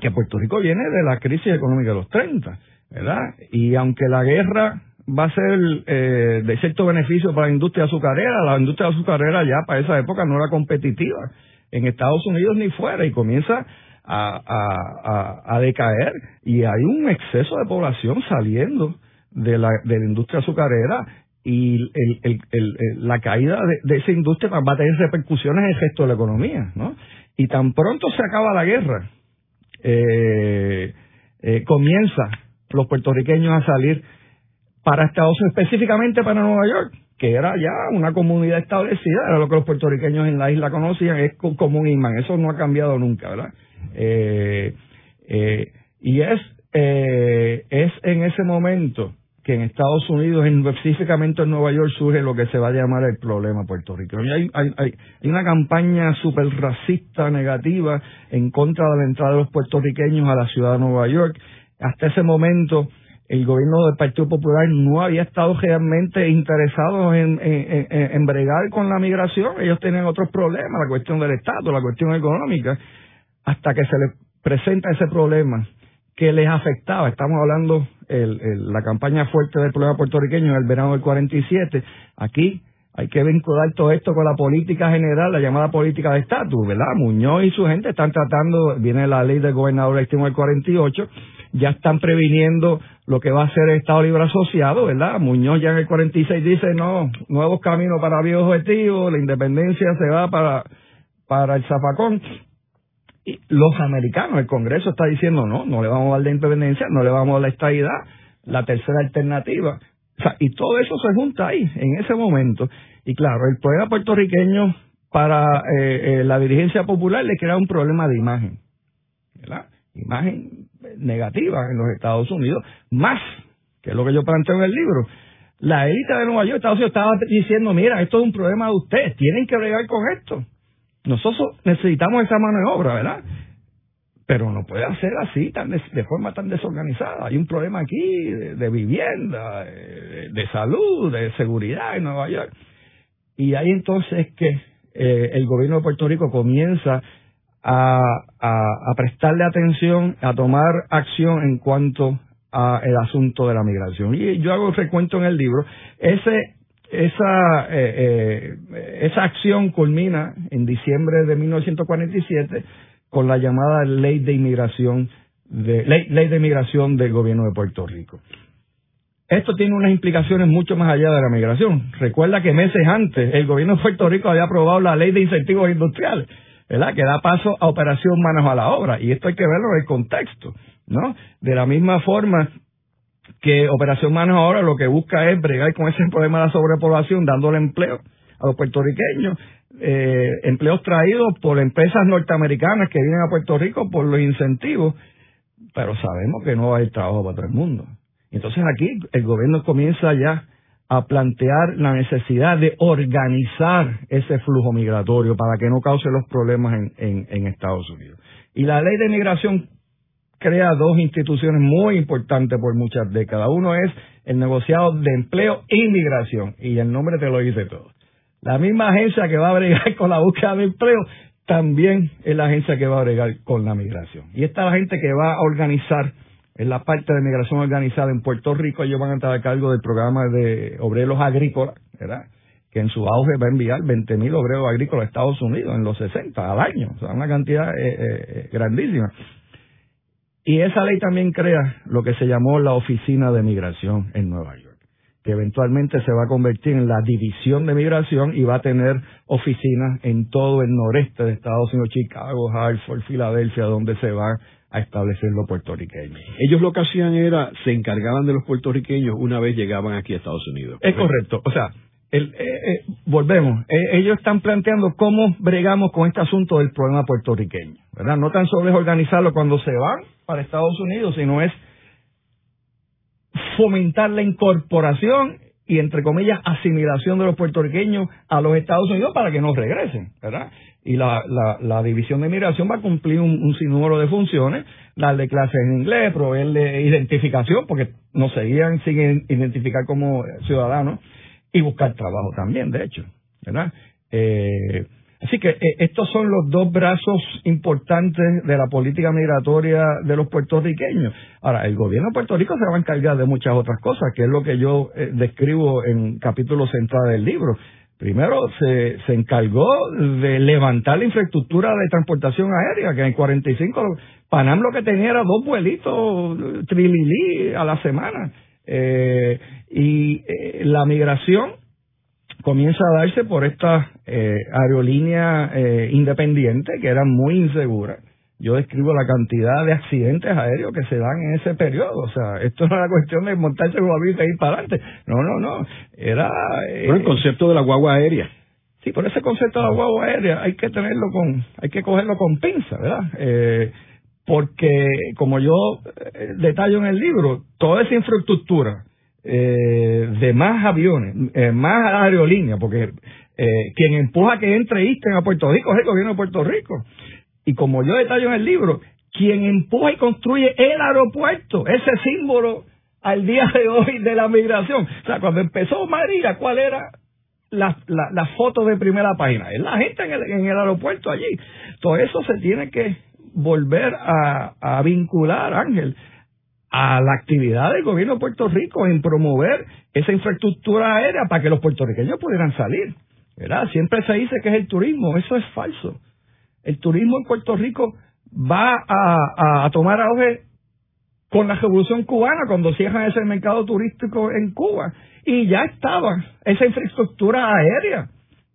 Speaker 3: que Puerto Rico viene de la crisis económica de los 30, ¿verdad? Y aunque la guerra va a ser eh, de cierto beneficio para la industria azucarera. La industria azucarera ya para esa época no era competitiva en Estados Unidos ni fuera y comienza a, a, decaer y hay un exceso de población saliendo de la, de la industria azucarera y la caída de, esa industria va a tener repercusiones en el resto de la economía, ¿no? Y tan pronto se acaba la guerra, eh, eh, comienza los puertorriqueños a salir para Estados Unidos, específicamente para Nueva York, que era ya una comunidad establecida, era lo que los puertorriqueños en la isla conocían, es como un imán, eso no ha cambiado nunca, ¿verdad? Eh, eh, y es, eh, es en ese momento que en Estados Unidos, en, específicamente en Nueva York, surge lo que se va a llamar el problema puertorriqueño. Hay, hay, una campaña súper racista, negativa, en contra de la entrada de los puertorriqueños a la ciudad de Nueva York. Hasta ese momento, el gobierno del Partido Popular no había estado realmente interesado en, en, bregar con la migración. Ellos tenían otros problemas, la cuestión del Estado, la cuestión económica, hasta que se les presenta ese problema que les afectaba. Estamos hablando el, la campaña fuerte del problema puertorriqueño en el verano del 47. Aquí hay que vincular todo esto con la política general, la llamada política de estatus, ¿verdad? Muñoz y su gente están tratando, viene la ley del gobernador extremo del 48, ya están previniendo lo que va a ser el Estado Libre Asociado, ¿verdad? Muñoz ya en el 46 dice, no, nuevos caminos para viejos objetivos, la independencia se va para, para el zafacón. Y los americanos, el Congreso está diciendo, no, no le vamos a dar la independencia, no le vamos a dar la estabilidad, la tercera alternativa. Y todo eso se junta ahí, en ese momento. Y claro, el problema puertorriqueño para eh, eh, la dirigencia popular le crea un problema de imagen. Imagen negativa en los Estados Unidos, más, que es lo que yo planteo en el libro, la élite de Nueva York, Estados Unidos, estaba diciendo, mira, esto es un problema de ustedes, tienen que bregar con esto. Nosotros necesitamos esa mano de obra, ¿verdad? Pero no puede ser así, tan de, forma tan desorganizada. Hay un problema aquí de, vivienda, de, salud, de seguridad en Nueva York. Y ahí entonces que eh, el gobierno de Puerto Rico comienza a, prestarle atención, a tomar acción en cuanto a el asunto de la migración. Y yo hago recuento en el libro, ese esa eh, eh, esa acción culmina en diciembre de 1947 con la llamada ley de inmigración de ley, ley de inmigración del gobierno de Puerto Rico. Esto tiene unas implicaciones mucho más allá de la migración. Recuerda que meses antes el gobierno de Puerto Rico había aprobado la ley de incentivos industriales ¿verdad? Que da paso a operación manos a la obra. Y esto hay que verlo en el contexto, ¿no? De la misma forma que Operación Manos a Obra lo que busca es bregar con ese problema de la sobrepoblación, dándole empleo a los puertorriqueños, eh, empleos traídos por empresas norteamericanas que vienen a Puerto Rico por los incentivos, pero sabemos que no haber trabajo para todo el mundo. Entonces aquí el gobierno comienza ya a plantear la necesidad de organizar ese flujo migratorio para que no cause los problemas en, en, Estados Unidos. Y la ley de migración crea dos instituciones muy importantes por muchas décadas. Uno es el negociado de empleo e inmigración, y el nombre te lo dice todo. La misma agencia que va a bregar con la búsqueda de empleo también es la agencia que va a bregar con la migración. Y esta es la gente que va a organizar en la parte de migración organizada en Puerto Rico, ellos van a estar a cargo del programa de obreros agrícolas, ¿verdad? Que en su auge va a enviar 20.000 obreros agrícolas a Estados Unidos en los 60 al año, o sea, una cantidad eh, eh, eh, grandísima. Y esa ley también crea lo que se llamó la Oficina de Migración en Nueva York, que eventualmente se va a convertir en la División de Migración y va a tener oficinas en todo el noreste de Estados Unidos, Chicago, Hartford, Filadelfia, donde se va a establecer los puertorriqueños.
Speaker 2: Ellos lo que hacían era, se encargaban de los puertorriqueños una vez llegaban aquí a Estados Unidos.
Speaker 3: Es correcto. O sea, el, eh, eh, volvemos. Eh, ellos están planteando cómo bregamos con este asunto del problema puertorriqueño. ¿verdad? No tan solo es organizarlo cuando se van para Estados Unidos, sino es fomentar la incorporación y entre comillas asimilación de los puertorriqueños a los Estados Unidos para que no regresen, ¿verdad? Y la, la, División de Inmigración va a cumplir un, sinnúmero de funciones, darle clases en inglés, proveerle identificación, porque nos seguían sin identificar como ciudadanos, y buscar trabajo también, de hecho, ¿verdad? Eh, Así que eh, estos son los dos brazos importantes de la política migratoria de los puertorriqueños. Ahora, el gobierno de Puerto Rico se va a encargar de muchas otras cosas, que es lo que yo eh, describo en capítulo central del libro. Primero, se, se encargó de levantar la infraestructura de transportación aérea, que en el 45 Panam lo que tenía era dos vuelitos trililí a la semana. Eh, y la migración comienza a darse por estas eh, aerolíneas eh, independientes que eran muy inseguras. Yo describo la cantidad de accidentes aéreos que se dan en ese periodo. O sea, esto no era cuestión de montarse en un y ir para adelante. No, no, no. Era.
Speaker 2: Eh, el concepto de la guagua aérea.
Speaker 3: Sí, por ese concepto de la guagua aérea hay que tenerlo con. Hay que cogerlo con pinza, ¿verdad? Eh, porque, como yo eh, detallo en el libro, toda esa infraestructura eh, de más aviones, eh, más aerolíneas, porque eh, quien empuja que entre Isten a Puerto Rico es el gobierno de Puerto Rico. Y como yo detallo en el libro, quien empuja y construye el aeropuerto, ese símbolo al día de hoy de la migración. O sea, cuando empezó María, ¿cuál era la, la, foto de primera página? Es la gente en el, en el aeropuerto allí. Todo eso se tiene que volver a, a vincular, Ángel, a la actividad del gobierno de Puerto Rico en promover esa infraestructura aérea para que los puertorriqueños pudieran salir. ¿verdad? Siempre se dice que es el turismo, eso es falso. El turismo en Puerto Rico va a, tomar auge con la revolución cubana, cuando cierran ese mercado turístico en Cuba. Y ya estaba esa infraestructura aérea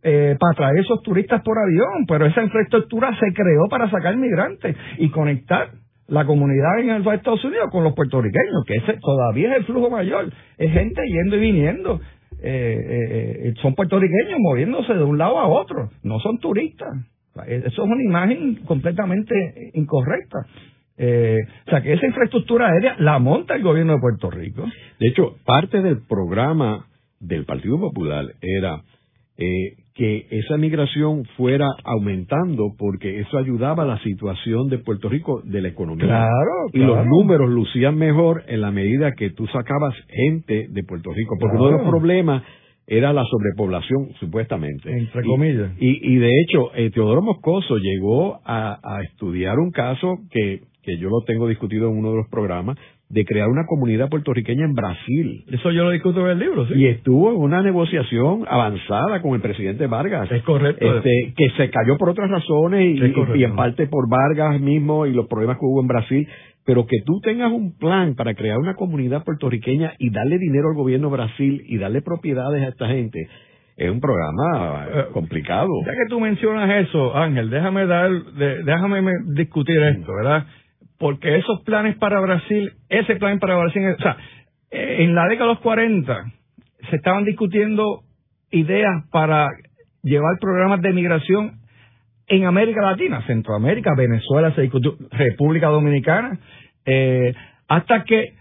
Speaker 3: eh, para traer esos turistas por avión, pero esa infraestructura se creó para sacar migrantes y conectar la comunidad en el Estados Unidos con los puertorriqueños, que ese todavía es el flujo mayor, es gente yendo y viniendo. Eh, eh, eh, son puertorriqueños moviéndose de un lado a otro, no son turistas. Eso es una imagen completamente incorrecta. o sea, que esa infraestructura aérea la monta el gobierno de Puerto Rico.
Speaker 2: De hecho, parte del programa del Partido Popular era eh, que esa migración fuera aumentando porque eso ayudaba a la situación de Puerto Rico de la economía.
Speaker 3: Claro,
Speaker 2: Y los números lucían mejor en la medida que tú sacabas gente de Puerto Rico, porque uno de los problemas era la sobrepoblación, supuestamente.
Speaker 3: Entre comillas.
Speaker 2: Y, de hecho, eh, Teodoro Moscoso llegó a, a estudiar un caso que, que yo lo tengo discutido en uno de los programas, de crear una comunidad puertorriqueña en Brasil.
Speaker 3: Eso yo lo discuto en el libro, sí.
Speaker 2: Y estuvo en una negociación avanzada con el presidente Vargas.
Speaker 3: Es correcto.
Speaker 2: Este, que se cayó por otras razones y, en parte por Vargas mismo y los problemas que hubo en Brasil. Pero que tú tengas un plan para crear una comunidad puertorriqueña y darle dinero al gobierno de Brasil y darle propiedades a esta gente, es un programa eh, complicado.
Speaker 3: Ya que tú mencionas eso, Ángel, déjame dar, déjame discutir esto, ¿verdad? Porque esos planes para Brasil, ese plan para Brasil, o sea, en la década de los 40 se estaban discutiendo ideas para llevar programas de migración en América Latina, Centroamérica, Venezuela, República Dominicana, eh, hasta que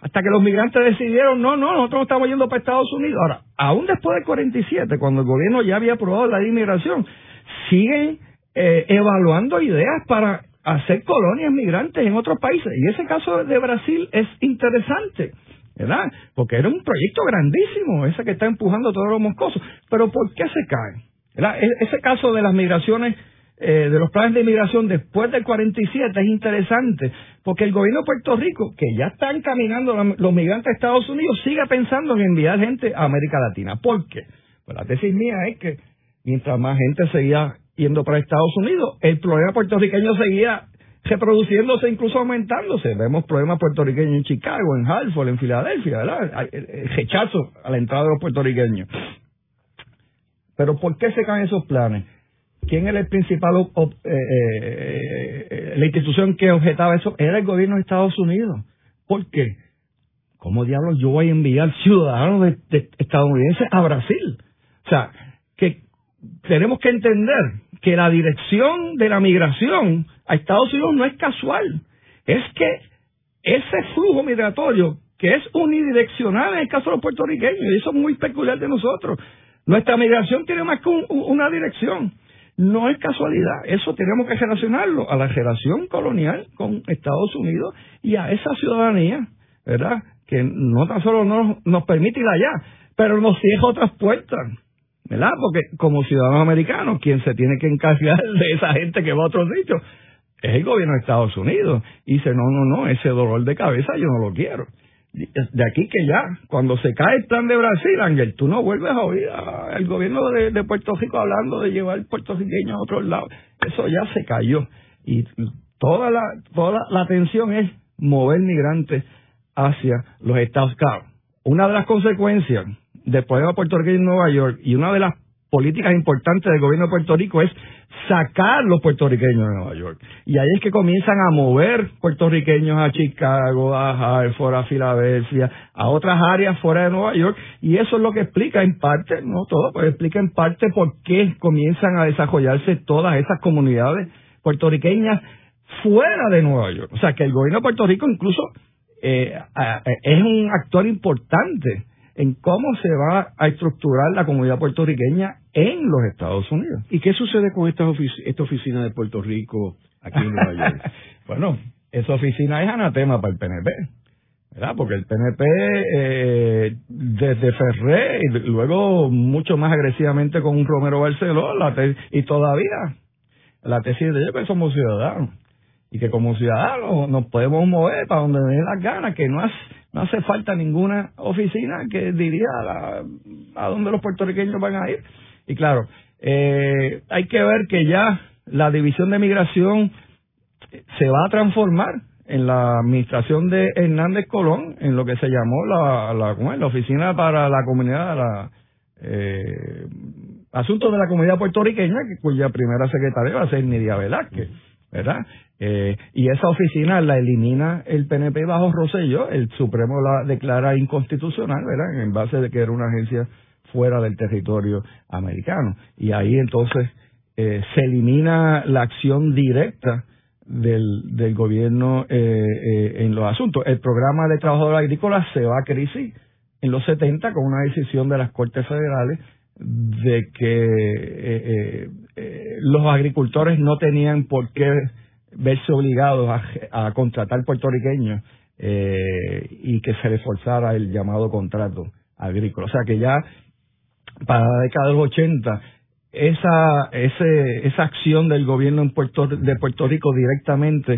Speaker 3: hasta que los migrantes decidieron, no, no, nosotros estamos yendo para Estados Unidos. Ahora, aún después del 47, cuando el gobierno ya había aprobado la inmigración, siguen eh, evaluando ideas para hacer colonias migrantes en otros países. Y ese caso de Brasil es interesante, ¿verdad? Porque era un proyecto grandísimo, ese que está empujando todos los moscosos. Pero ¿por qué se cae? E-, ese caso de las migraciones, eh, de los planes de migración después del 47 es interesante, porque el gobierno de Puerto Rico, que ya está encaminando los migrantes a Estados Unidos, sigue pensando en enviar gente a América Latina. ¿Por qué? Pues la tesis mía es que mientras más gente seguía yendo para Estados Unidos. El problema puertorriqueño seguía reproduciéndose, incluso aumentándose. Vemos problemas puertorriqueños en Chicago, en Hartford, en Filadelfia, ¿verdad? El rechazo a la entrada de los puertorriqueños. Pero ¿por qué se caen esos planes? ¿Quién era el principal, eh, eh, la institución que objetaba eso? Era el gobierno de Estados Unidos. ¿Por qué? ¿Cómo diablos yo voy a enviar ciudadanos estadounidenses a Brasil? O sea, que tenemos que entender que la dirección de la migración a Estados Unidos no es casual, es que ese flujo migratorio que es unidireccional en el caso de los puertorriqueños, y eso es muy peculiar de nosotros. Nuestra migración tiene más que una dirección. No es casualidad, eso tenemos que relacionarlo a la relación colonial con Estados Unidos y a esa ciudadanía, ¿verdad? Que no tan solo nos, nos permite ir allá, pero nos cierra otras puertas, ¿verdad? Porque como ciudadanos americanos, quien se tiene que encargar de esa gente que va a otros sitios es el gobierno de Estados Unidos. Y dice, no, no, no, ese dolor de cabeza yo no lo quiero. De aquí que ya, cuando se cae el plan de Brasil, Ángel, tú no vuelves a oír al gobierno de, Puerto Rico hablando de llevar puertorriqueños a otros lados. Eso ya se cayó. Y toda la, toda la atención es mover migrantes hacia los Estados Unidos. Una de las consecuencias del problema puertorriqueño en Nueva York y una de las políticas importantes del gobierno de Puerto Rico es sacar los puertorriqueños de Nueva York. Y ahí es que comienzan a mover puertorriqueños a Chicago, a Hartford, a Filadelfia, a otras áreas fuera de Nueva York. Y eso es lo que explica en parte, no todo, pero explica en parte por qué comienzan a desarrollarse todas esas comunidades puertorriqueñas fuera de Nueva York. O sea, que el gobierno de Puerto Rico incluso eh, es un actor importante en cómo se va a estructurar la comunidad puertorriqueña en los Estados Unidos.
Speaker 2: ¿Y qué sucede con esta, esta oficina de Puerto Rico aquí en Nueva York?
Speaker 3: bueno, esa oficina es anatema para el PNP. ¿verdad? Porque el PNP eh, desde Ferré y luego mucho más agresivamente con un Romero Barceló la y todavía la tesis de ellos que somos ciudadanos y que como ciudadanos nos podemos mover para donde den las ganas, que no, no hace falta ninguna oficina que diría a, a dónde los puertorriqueños van a ir. Y claro, eh, hay que ver que ya la división de migración se va a transformar en la administración de Hernández Colón, en lo que se llamó la, la, la Oficina para la Comunidad, la, eh, Asuntos de la Comunidad Puertorriqueña, cuya primera secretaria va a ser Nidia Velázquez. ¿Verdad? Eh, y esa oficina la elimina el PNP bajo Rosello, el Supremo la declara inconstitucional, ¿verdad? En base de que era una agencia fuera del territorio americano. Y ahí entonces eh, se elimina la acción directa del, del gobierno eh, eh, en los asuntos. El programa de trabajadores agrícolas se va a crisis en los 70 con una decisión de las Cortes Federales de que eh, los agricultores no tenían por qué verse obligados a, contratar puertorriqueños eh, y que se les forzara el llamado contrato agrícola. O sea que ya para la década de los 80 esa, ese, esa acción del gobierno en Puerto, de Puerto Rico directamente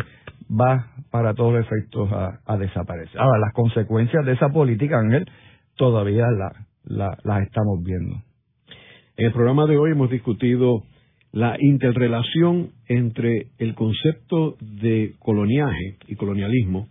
Speaker 3: va para todos los efectos a, desaparecer. Ahora, las consecuencias de esa política, Ángel, todavía la, las estamos viendo.
Speaker 2: En el programa de hoy hemos discutido la interrelación entre el concepto de coloniaje y colonialismo,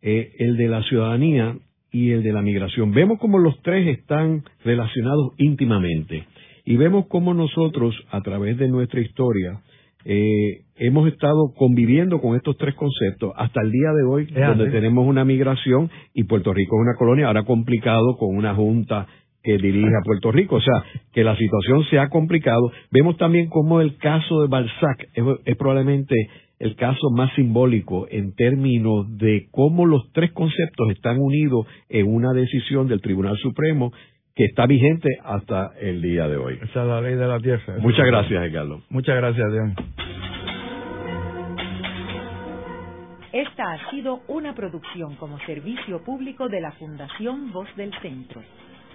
Speaker 2: eh, el de la ciudadanía y el de la migración. Vemos cómo los tres están relacionados íntimamente y vemos cómo nosotros, a través de nuestra historia, eh, hemos estado conviviendo con estos tres conceptos hasta el día de hoy, donde tenemos una migración y Puerto Rico es una colonia, ahora complicado con una junta que dirige a Puerto Rico. O sea, que la situación se ha complicado. Vemos también cómo el caso de Balzac es, probablemente el caso más simbólico en términos de cómo los tres conceptos están unidos en una decisión del Tribunal Supremo que está vigente hasta el día de hoy.
Speaker 3: Esa es la ley de la tierra.
Speaker 2: Muchas gracias, Ricardo.
Speaker 3: Muchas gracias, Dios.
Speaker 1: Esta ha sido una producción como servicio público de la Fundación Voz del Centro.